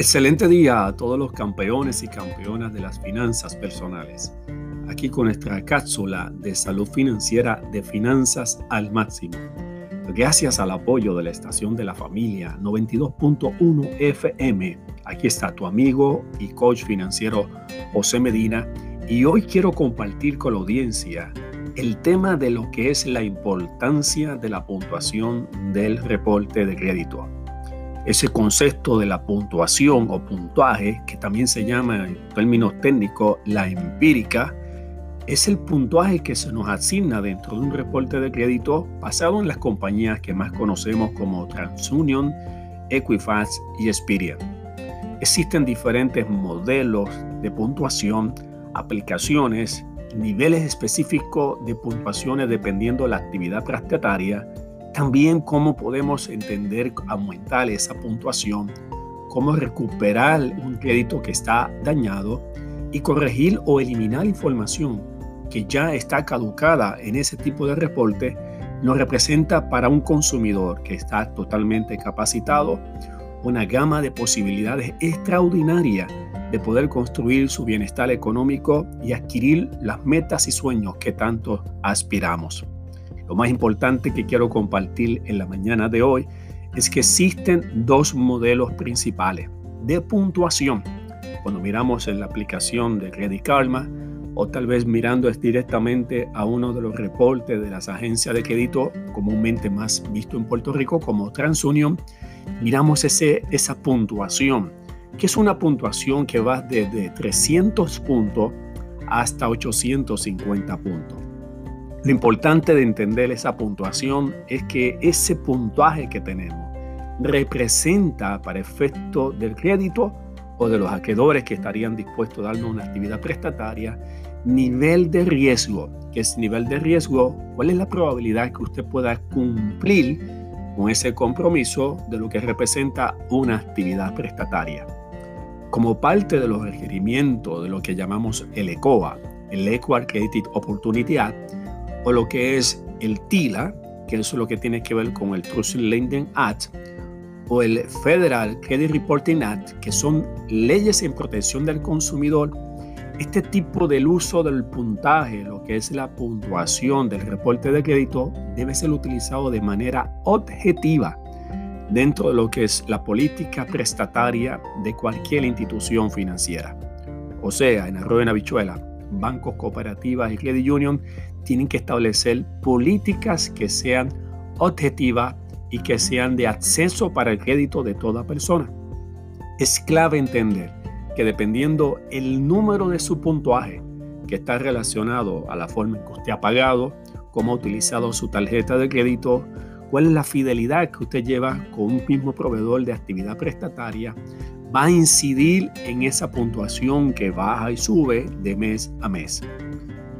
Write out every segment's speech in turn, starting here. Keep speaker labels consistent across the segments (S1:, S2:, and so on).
S1: Excelente día a todos los campeones y campeonas de las finanzas personales. Aquí con nuestra cápsula de salud financiera de finanzas al máximo. Gracias al apoyo de la estación de la familia 92.1 FM. Aquí está tu amigo y coach financiero José Medina y hoy quiero compartir con la audiencia el tema de lo que es la importancia de la puntuación del reporte de crédito ese concepto de la puntuación o puntuaje, que también se llama en términos técnicos la empírica, es el puntuaje que se nos asigna dentro de un reporte de crédito basado en las compañías que más conocemos como TransUnion, Equifax y Experian. Existen diferentes modelos de puntuación, aplicaciones, niveles específicos de puntuaciones dependiendo de la actividad prestataria también cómo podemos entender, aumentar esa puntuación, cómo recuperar un crédito que está dañado y corregir o eliminar información que ya está caducada en ese tipo de reporte, nos representa para un consumidor que está totalmente capacitado una gama de posibilidades extraordinarias de poder construir su bienestar económico y adquirir las metas y sueños que tanto aspiramos. Lo más importante que quiero compartir en la mañana de hoy es que existen dos modelos principales de puntuación. Cuando miramos en la aplicación de Credit Karma o tal vez mirando directamente a uno de los reportes de las agencias de crédito comúnmente más visto en Puerto Rico como TransUnion, miramos ese, esa puntuación, que es una puntuación que va desde 300 puntos hasta 850 puntos. Lo importante de entender esa puntuación es que ese puntaje que tenemos representa para efecto del crédito o de los acreedores que estarían dispuestos a darnos una actividad prestataria, nivel de riesgo. ¿Qué es nivel de riesgo? ¿Cuál es la probabilidad que usted pueda cumplir con ese compromiso de lo que representa una actividad prestataria? Como parte de los requerimientos de lo que llamamos el ECOA, el Equal Credit Opportunity Act, o lo que es el TILA, que es lo que tiene que ver con el Trust Lending Act, o el Federal Credit Reporting Act, que son leyes en protección del consumidor, este tipo del uso del puntaje, lo que es la puntuación del reporte de crédito, debe ser utilizado de manera objetiva dentro de lo que es la política prestataria de cualquier institución financiera. O sea, en arroyo en habichuela, bancos, cooperativas y credit union tienen que establecer políticas que sean objetivas y que sean de acceso para el crédito de toda persona. Es clave entender que dependiendo el número de su puntuaje, que está relacionado a la forma en que usted ha pagado, cómo ha utilizado su tarjeta de crédito, cuál es la fidelidad que usted lleva con un mismo proveedor de actividad prestataria, va a incidir en esa puntuación que baja y sube de mes a mes.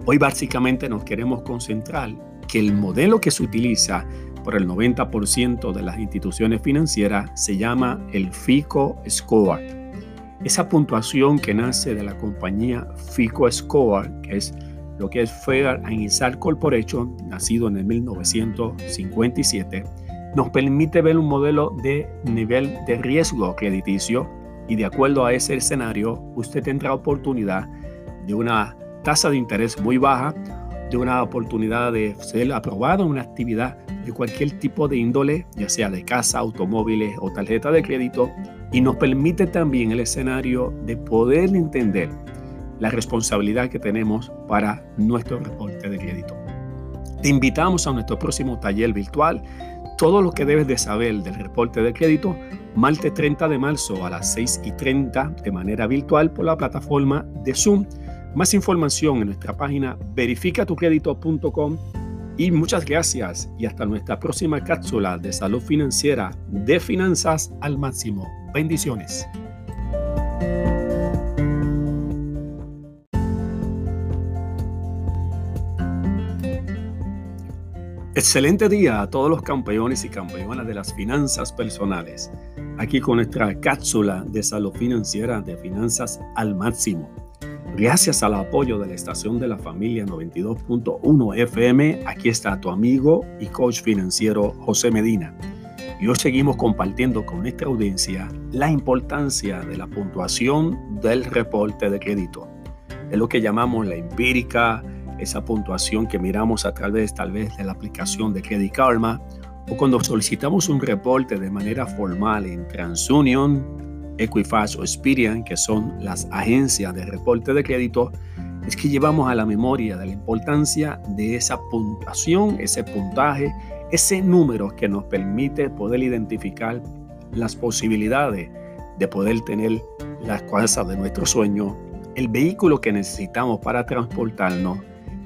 S1: Hoy básicamente nos queremos concentrar que el modelo que se utiliza por el 90% de las instituciones financieras se llama el FICO Score. Esa puntuación que nace de la compañía FICO Score, que es lo que es Federal Insight Corporation, nacido en el 1957, nos permite ver un modelo de nivel de riesgo crediticio y de acuerdo a ese escenario usted tendrá oportunidad de una tasa de interés muy baja, de una oportunidad de ser aprobado en una actividad de cualquier tipo de índole, ya sea de casa, automóviles o tarjeta de crédito, y nos permite también el escenario de poder entender la responsabilidad que tenemos para nuestro reporte de crédito. Te invitamos a nuestro próximo taller virtual, todo lo que debes de saber del reporte de crédito, martes 30 de marzo a las 6 y 30 de manera virtual por la plataforma de Zoom más información en nuestra página verificatucredito.com y muchas gracias y hasta nuestra próxima cápsula de salud financiera de finanzas al máximo. Bendiciones. Excelente día a todos los campeones y campeonas de las finanzas personales. Aquí con nuestra cápsula de salud financiera de finanzas al máximo. Gracias al apoyo de la estación de la familia 92.1 FM, aquí está tu amigo y coach financiero José Medina. y hoy seguimos compartiendo con nuestra audiencia la importancia de la puntuación del reporte de crédito. Es lo que llamamos la empírica, esa puntuación que miramos a través tal vez de la aplicación de Credit Karma o cuando solicitamos un reporte de manera formal en TransUnion, Equifax o Experian, que son las agencias de reporte de crédito, es que llevamos a la memoria de la importancia de esa puntuación, ese puntaje ese número que nos permite poder identificar las posibilidades de poder tener las cosas de nuestro sueño, el vehículo que necesitamos para transportarnos,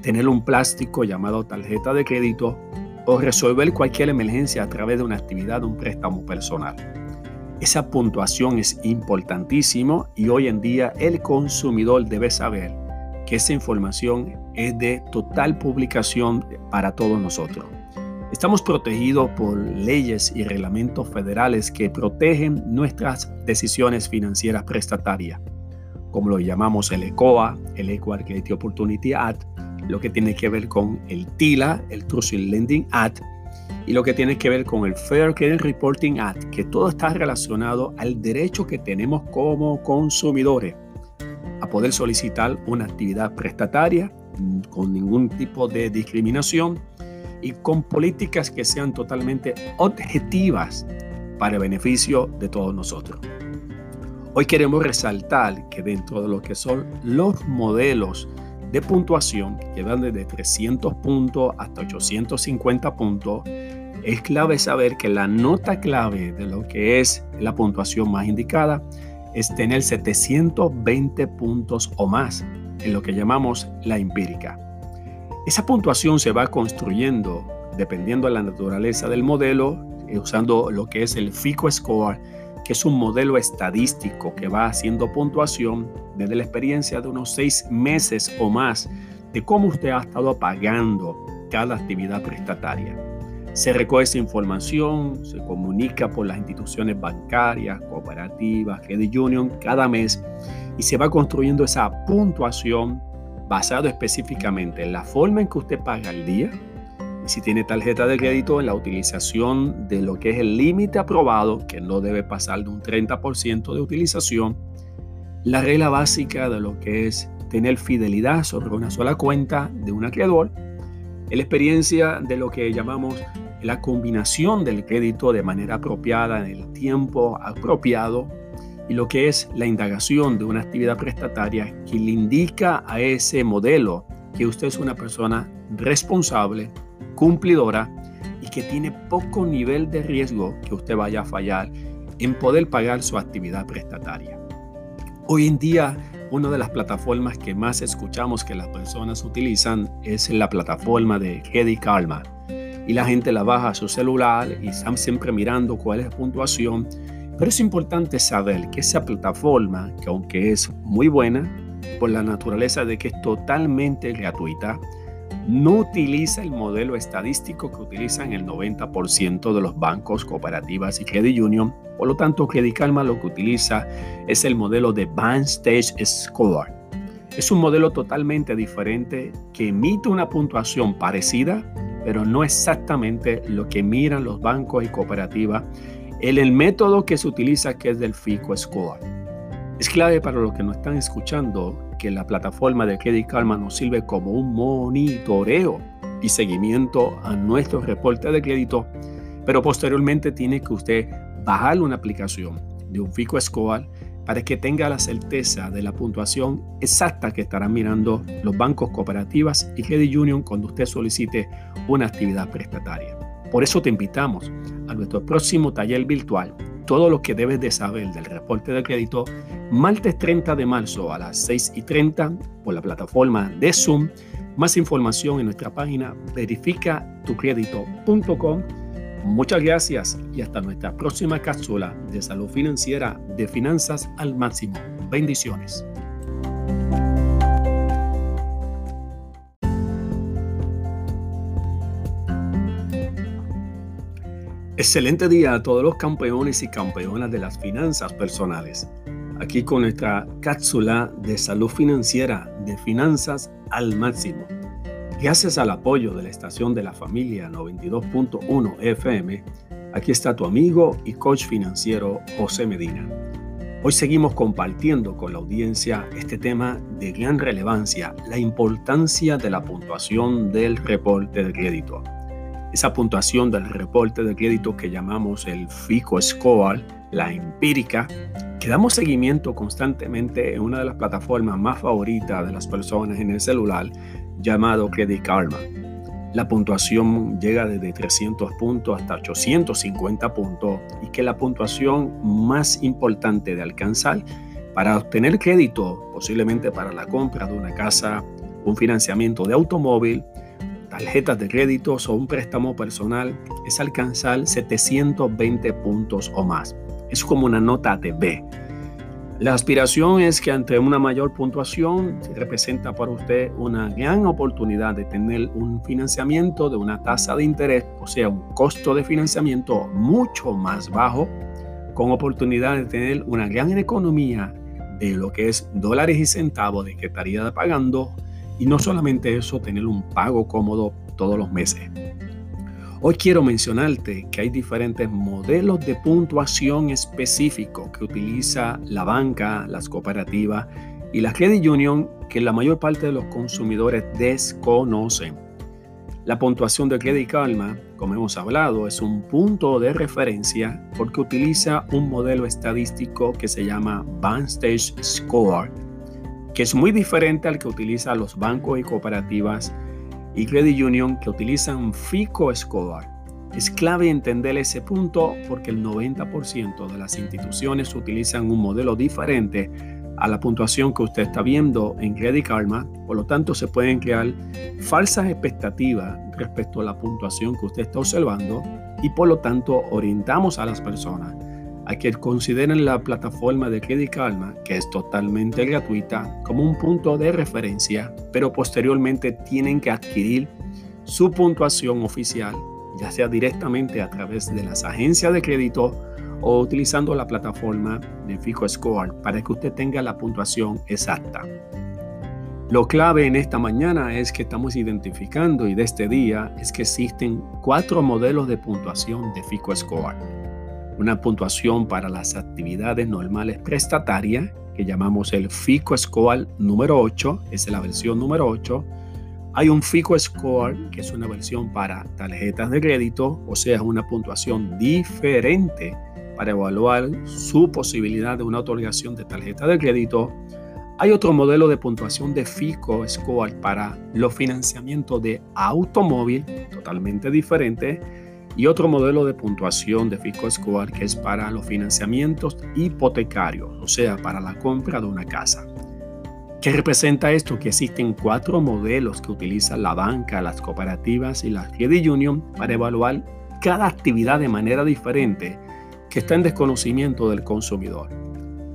S1: tener un plástico llamado tarjeta de crédito o resolver cualquier emergencia a través de una actividad de un préstamo personal. Esa puntuación es importantísimo y hoy en día el consumidor debe saber que esa información es de total publicación para todos nosotros. Estamos protegidos por leyes y reglamentos federales que protegen nuestras decisiones financieras prestatarias, como lo llamamos el ECOA, el Equal Credit Opportunity Act, lo que tiene que ver con el TILA, el Trust Lending Act, y lo que tiene que ver con el Fair Credit Reporting Act, que todo está relacionado al derecho que tenemos como consumidores a poder solicitar una actividad prestataria mm, con ningún tipo de discriminación y con políticas que sean totalmente objetivas para el beneficio de todos nosotros. Hoy queremos resaltar que dentro de lo que son los modelos de puntuación que van desde 300 puntos hasta 850 puntos, es clave saber que la nota clave de lo que es la puntuación más indicada es tener 720 puntos o más en lo que llamamos la empírica. Esa puntuación se va construyendo dependiendo de la naturaleza del modelo, eh, usando lo que es el FICO Score, que es un modelo estadístico que va haciendo puntuación desde la experiencia de unos seis meses o más de cómo usted ha estado pagando cada actividad prestataria. Se recoge esa información, se comunica por las instituciones bancarias, cooperativas, credit union cada mes y se va construyendo esa puntuación basado específicamente en la forma en que usted paga el día si tiene tarjeta de crédito en la utilización de lo que es el límite aprobado, que no debe pasar de un 30% de utilización, la regla básica de lo que es tener fidelidad sobre una sola cuenta de un acreedor, la experiencia de lo que llamamos la combinación del crédito de manera apropiada en el tiempo apropiado y lo que es la indagación de una actividad prestataria que le indica a ese modelo que usted es una persona responsable, cumplidora y que tiene poco nivel de riesgo que usted vaya a fallar en poder pagar su actividad prestataria. Hoy en día, una de las plataformas que más escuchamos que las personas utilizan es la plataforma de Credit Karma. Y la gente la baja a su celular y están siempre mirando cuál es la puntuación pero es importante saber que esa plataforma, que aunque es muy buena, por la naturaleza de que es totalmente gratuita, no utiliza el modelo estadístico que utilizan el 90% de los bancos, cooperativas y credit union. Por lo tanto, Credit Karma lo que utiliza es el modelo de Bank Stage Score. Es un modelo totalmente diferente que emite una puntuación parecida, pero no exactamente lo que miran los bancos y cooperativas el, el método que se utiliza, que es del FICO Score. Es clave para los que nos están escuchando que la plataforma de Credit Karma nos sirve como un monitoreo y seguimiento a nuestro reporte de crédito, pero posteriormente tiene que usted bajar una aplicación de un FICO Score para que tenga la certeza de la puntuación exacta que estarán mirando los bancos cooperativas y Credit Union cuando usted solicite una actividad prestataria. Por eso te invitamos a nuestro próximo taller virtual, todo lo que debes de saber del reporte de crédito, martes 30 de marzo a las 6 y 30 por la plataforma de Zoom. Más información en nuestra página verificatucredito.com. Muchas gracias y hasta nuestra próxima cápsula de salud financiera de finanzas al máximo. Bendiciones. Excelente día a todos los campeones y campeonas de las finanzas personales. Aquí con nuestra cápsula de salud financiera de finanzas al máximo. Gracias al apoyo de la estación de la familia 92.1 FM, Aquí está tu amigo y coach financiero José Medina. Hoy seguimos compartiendo con la audiencia este tema de gran relevancia, la importancia de la puntuación del reporte de crédito. Esa puntuación del reporte de crédito que llamamos el FICO Score, la empírica, que damos seguimiento constantemente en una de las plataformas más favoritas de las personas en el celular llamado Credit Karma. La puntuación llega desde 300 puntos hasta 850 puntos y que la puntuación más importante de alcanzar para obtener crédito, posiblemente para la compra de una casa, un financiamiento de automóvil, tarjetas de crédito o un préstamo personal, es alcanzar 720 puntos o más. Es como una nota de B la aspiración es que ante una mayor puntuación representa para usted una gran oportunidad de tener un financiamiento de una tasa de interés, o sea, un costo de financiamiento mucho más bajo, con oportunidad de tener una gran economía de lo que es dólares y centavos de que estaría pagando, y no solamente eso, tener un pago cómodo todos los meses. Hoy quiero mencionarte que hay diferentes modelos de puntuación específicos que utiliza la banca, las cooperativas y la credit union que la mayor parte de los consumidores desconocen. La puntuación de Credit Karma, como hemos hablado, es un punto de referencia porque utiliza un modelo estadístico que se llama Stage Score, que es muy diferente al que utilizan los bancos y cooperativas y Credit Union que utilizan FICO Score. Es clave entender ese punto porque el 90% de las instituciones utilizan un modelo diferente a la puntuación que usted está viendo en Credit Karma. Por lo tanto, se pueden crear falsas expectativas respecto a la puntuación que usted está observando y por lo tanto orientamos a las personas a que consideren la plataforma de Credit Karma, que es totalmente gratuita, como un punto de referencia, pero posteriormente tienen que adquirir su puntuación oficial, ya sea directamente a través de las agencias de crédito o utilizando la plataforma de Fico Score para que usted tenga la puntuación exacta. Lo clave en esta mañana es que estamos identificando y de este día es que existen cuatro modelos de puntuación de Fico Score una puntuación para las actividades normales prestatarias, que llamamos el FICO Score número 8, es la versión número 8. Hay un FICO Score, que es una versión para tarjetas de crédito, o sea, una puntuación diferente para evaluar su posibilidad de una otorgación de tarjeta de crédito. Hay otro modelo de puntuación de FICO Score para los financiamientos de automóvil, totalmente diferente y otro modelo de puntuación de Fisco Score que es para los financiamientos hipotecarios, o sea, para la compra de una casa. ¿Qué representa esto? Que existen cuatro modelos que utiliza la banca, las cooperativas y la credit union para evaluar cada actividad de manera diferente que está en desconocimiento del consumidor.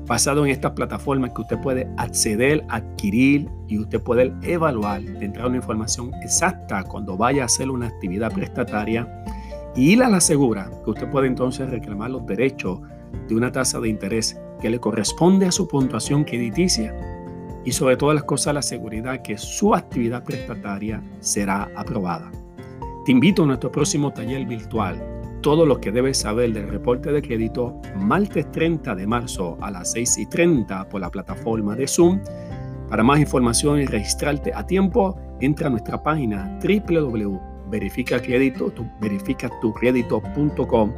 S1: Basado en estas plataformas que usted puede acceder, adquirir y usted puede evaluar, tendrá una información exacta cuando vaya a hacer una actividad prestataria y la asegura que usted puede entonces reclamar los derechos de una tasa de interés que le corresponde a su puntuación crediticia y sobre todas las cosas la seguridad que su actividad prestataria será aprobada. Te invito a nuestro próximo taller virtual, todo lo que debes saber del reporte de crédito, martes 30 de marzo a las 6 y 30 por la plataforma de Zoom. Para más información y registrarte a tiempo, entra a nuestra página www verifica crédito, tu, verifica tu crédito.com.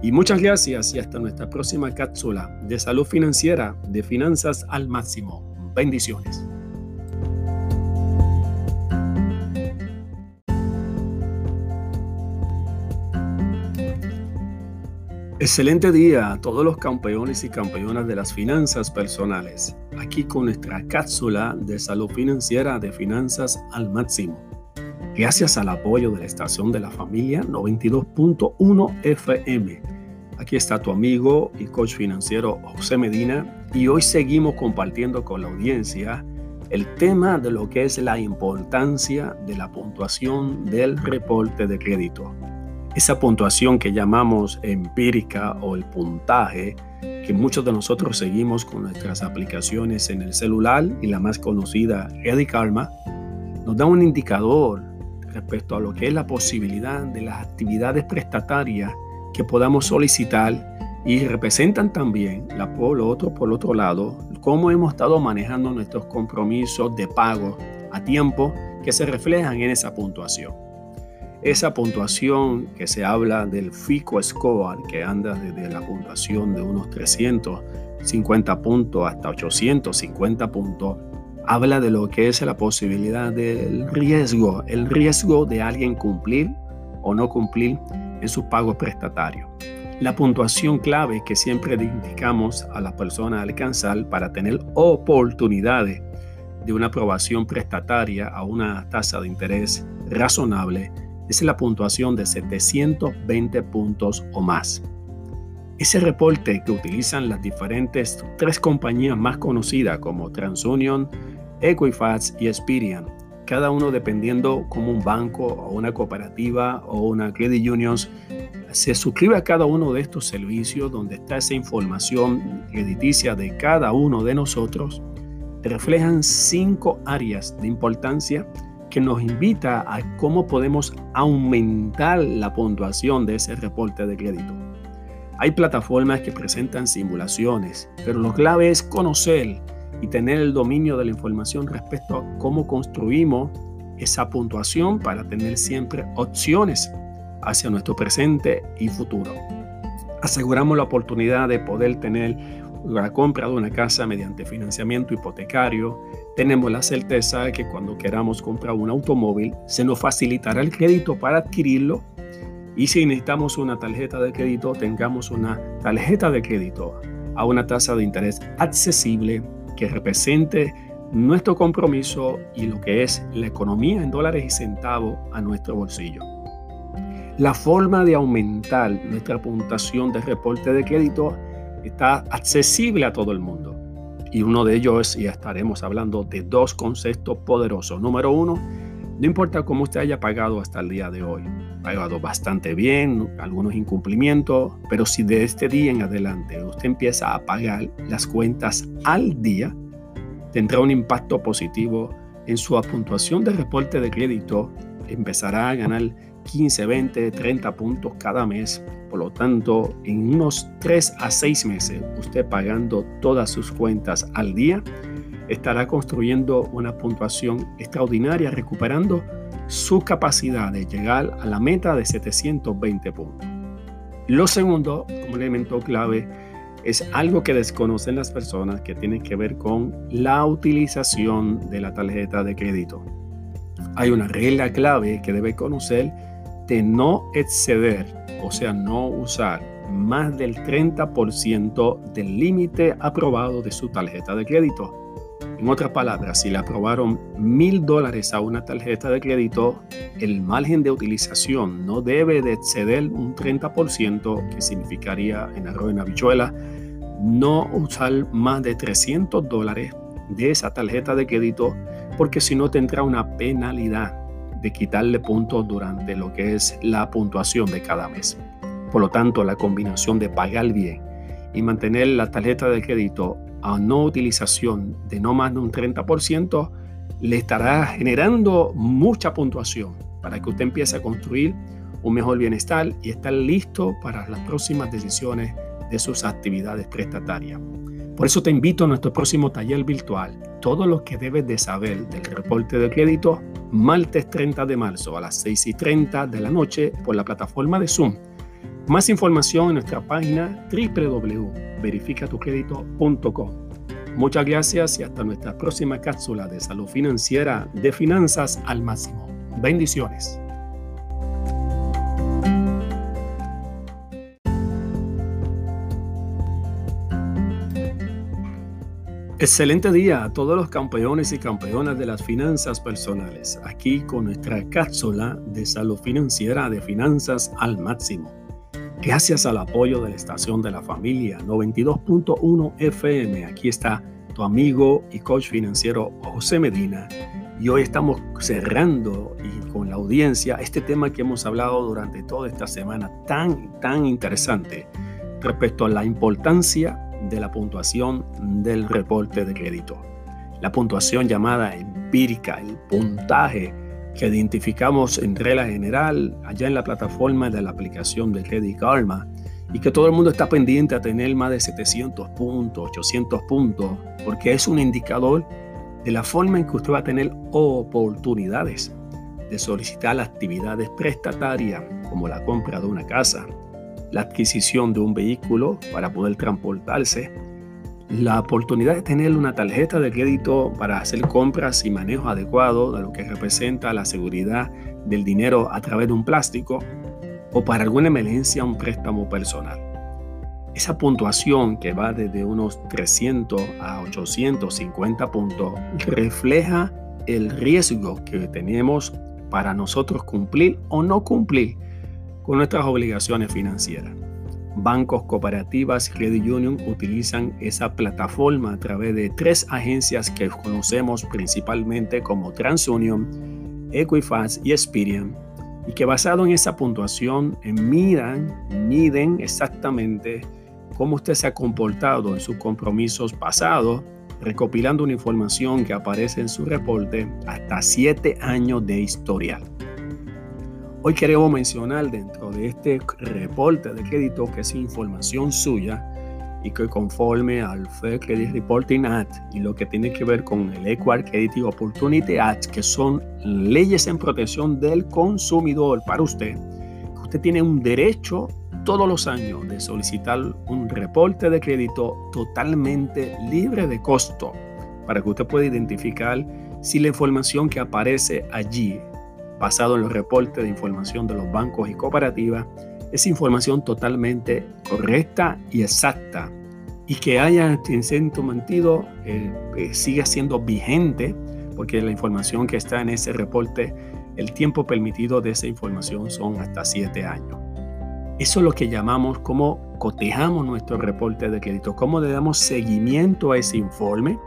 S1: Y muchas gracias y hasta nuestra próxima cápsula de salud financiera de finanzas al máximo. Bendiciones. Excelente día a todos los campeones y campeonas de las finanzas personales. Aquí con nuestra cápsula de salud financiera de finanzas al máximo gracias al apoyo de la estación de la familia 92.1 FM. Aquí está tu amigo y coach financiero José Medina y hoy seguimos compartiendo con la audiencia el tema de lo que es la importancia de la puntuación del reporte de crédito. Esa puntuación que llamamos empírica o el puntaje que muchos de nosotros seguimos con nuestras aplicaciones en el celular y la más conocida, Credit Karma, nos da un indicador respecto a lo que es la posibilidad de las actividades prestatarias que podamos solicitar y representan también, la, por, lo otro, por otro lado, cómo hemos estado manejando nuestros compromisos de pago a tiempo que se reflejan en esa puntuación. Esa puntuación que se habla del FICO Score, que anda desde la puntuación de unos 350 puntos hasta 850 puntos, habla de lo que es la posibilidad del riesgo, el riesgo de alguien cumplir o no cumplir en su pago prestatario. La puntuación clave que siempre indicamos a la persona alcanzar para tener oportunidades de una aprobación prestataria a una tasa de interés razonable es la puntuación de 720 puntos o más. Ese reporte que utilizan las diferentes tres compañías más conocidas como TransUnion, Equifax y Experian, cada uno dependiendo como un banco o una cooperativa o una credit union se suscribe a cada uno de estos servicios donde está esa información crediticia de cada uno de nosotros, reflejan cinco áreas de importancia que nos invita a cómo podemos aumentar la puntuación de ese reporte de crédito. Hay plataformas que presentan simulaciones, pero lo clave es conocer y tener el dominio de la información respecto a cómo construimos esa puntuación para tener siempre opciones hacia nuestro presente y futuro. Aseguramos la oportunidad de poder tener la compra de una casa mediante financiamiento hipotecario. Tenemos la certeza de que cuando queramos comprar un automóvil se nos facilitará el crédito para adquirirlo y si necesitamos una tarjeta de crédito tengamos una tarjeta de crédito a una tasa de interés accesible que represente nuestro compromiso y lo que es la economía en dólares y centavos a nuestro bolsillo. La forma de aumentar nuestra puntuación de reporte de crédito está accesible a todo el mundo. Y uno de ellos es, y estaremos hablando de dos conceptos poderosos. Número uno, no importa cómo usted haya pagado hasta el día de hoy, pagado bastante bien, algunos incumplimientos, pero si de este día en adelante usted empieza a pagar las cuentas al día, tendrá un impacto positivo en su puntuación de reporte de crédito, empezará a ganar 15, 20, 30 puntos cada mes. Por lo tanto, en unos 3 a 6 meses, usted pagando todas sus cuentas al día, estará construyendo una puntuación extraordinaria, recuperando su capacidad de llegar a la meta de 720 puntos. Lo segundo, como elemento clave, es algo que desconocen las personas que tiene que ver con la utilización de la tarjeta de crédito. Hay una regla clave que debe conocer de no exceder, o sea, no usar más del 30% del límite aprobado de su tarjeta de crédito. En otras palabras, si le aprobaron mil dólares a una tarjeta de crédito, el margen de utilización no debe de exceder un 30%, que significaría en arroz en habichuela, no usar más de 300 dólares de esa tarjeta de crédito, porque si no tendrá una penalidad de quitarle puntos durante lo que es la puntuación de cada mes. Por lo tanto, la combinación de pagar bien y mantener la tarjeta de crédito a no utilización de no más de un 30% le estará generando mucha puntuación para que usted empiece a construir un mejor bienestar y estar listo para las próximas decisiones de sus actividades prestatarias. Por eso te invito a nuestro próximo taller virtual, todo lo que debes de saber del reporte de crédito, martes 30 de marzo a las 6 y 30 de la noche por la plataforma de Zoom. Más información en nuestra página www.verificatucredito.com. Muchas gracias y hasta nuestra próxima cápsula de salud financiera de finanzas al máximo. Bendiciones. Excelente día a todos los campeones y campeonas de las finanzas personales, aquí con nuestra cápsula de salud financiera de finanzas al máximo. Gracias al apoyo de la estación de la familia 92.1 FM, aquí está tu amigo y coach financiero José Medina. Y hoy estamos cerrando y con la audiencia este tema que hemos hablado durante toda esta semana tan, tan interesante respecto a la importancia de la puntuación del reporte de crédito. La puntuación llamada empírica, el puntaje que identificamos en regla general allá en la plataforma de la aplicación de Credit Karma y que todo el mundo está pendiente a tener más de 700 puntos, 800 puntos, porque es un indicador de la forma en que usted va a tener oportunidades de solicitar actividades prestatarias como la compra de una casa, la adquisición de un vehículo para poder transportarse, la oportunidad de tener una tarjeta de crédito para hacer compras y manejo adecuado de lo que representa la seguridad del dinero a través de un plástico o para alguna emergencia un préstamo personal. Esa puntuación que va desde unos 300 a 850 puntos refleja el riesgo que tenemos para nosotros cumplir o no cumplir con nuestras obligaciones financieras. Bancos, cooperativas credit union utilizan esa plataforma a través de tres agencias que conocemos principalmente como TransUnion, Equifax y Experian y que basado en esa puntuación eh, miran, miden exactamente cómo usted se ha comportado en sus compromisos pasados, recopilando una información que aparece en su reporte hasta siete años de historial. Hoy queremos mencionar dentro de este reporte de crédito que es información suya y que conforme al Fair Credit Reporting Act y lo que tiene que ver con el Equal Credit Opportunity Act, que son leyes en protección del consumidor para usted, usted tiene un derecho todos los años de solicitar un reporte de crédito totalmente libre de costo para que usted pueda identificar si la información que aparece allí, basado en los reportes de información de los bancos y cooperativas, es información totalmente correcta y exacta y que haya en cierto sentido eh, eh, siga siendo vigente porque la información que está en ese reporte, el tiempo permitido de esa información son hasta siete años. Eso es lo que llamamos cómo cotejamos nuestro reporte de crédito, cómo le damos seguimiento a ese informe,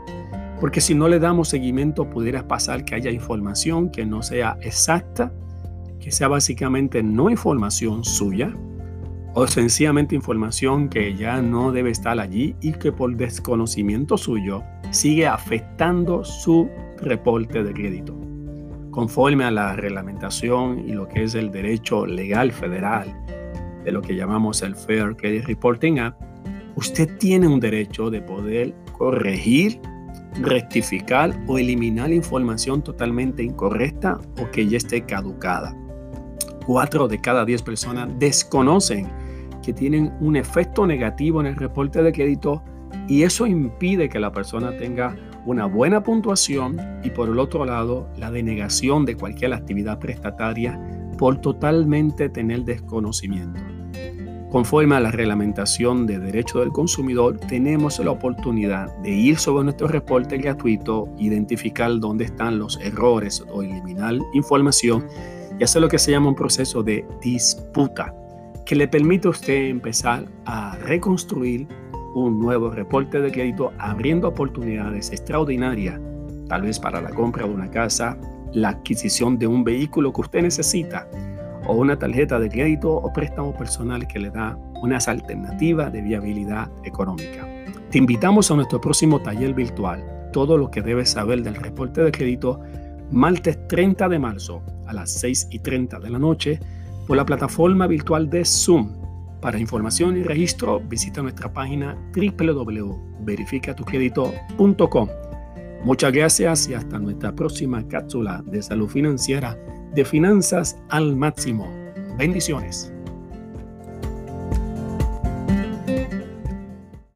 S1: porque si no le damos seguimiento pudiera pasar que haya información que no sea exacta que sea básicamente no información suya o sencillamente información que ya no debe estar allí y que por desconocimiento suyo sigue afectando su reporte de crédito. Conforme a la reglamentación y lo que es el derecho legal federal de lo que llamamos el Fair Credit Reporting Act, usted tiene un derecho de poder corregir, rectificar o eliminar información totalmente incorrecta o que ya esté caducada. Cuatro de cada diez personas desconocen que tienen un efecto negativo en el reporte de crédito y eso impide que la persona tenga una buena puntuación y por el otro lado la denegación de cualquier actividad prestataria por totalmente tener desconocimiento. Conforme a la reglamentación de derecho del consumidor, tenemos la oportunidad de ir sobre nuestro reporte gratuito, identificar dónde están los errores o eliminar información y hacer lo que se llama un proceso de disputa, que le permite a usted empezar a reconstruir un nuevo reporte de crédito abriendo oportunidades extraordinarias, tal vez para la compra de una casa, la adquisición de un vehículo que usted necesita o una tarjeta de crédito o préstamo personal que le da unas alternativas de viabilidad económica. Te invitamos a nuestro próximo taller virtual, todo lo que debes saber del reporte de crédito, martes 30 de marzo a las 6 y 30 de la noche por la plataforma virtual de Zoom. Para información y registro visita nuestra página www.verificatucredito.com. Muchas gracias y hasta nuestra próxima cápsula de salud financiera de finanzas al máximo. Bendiciones.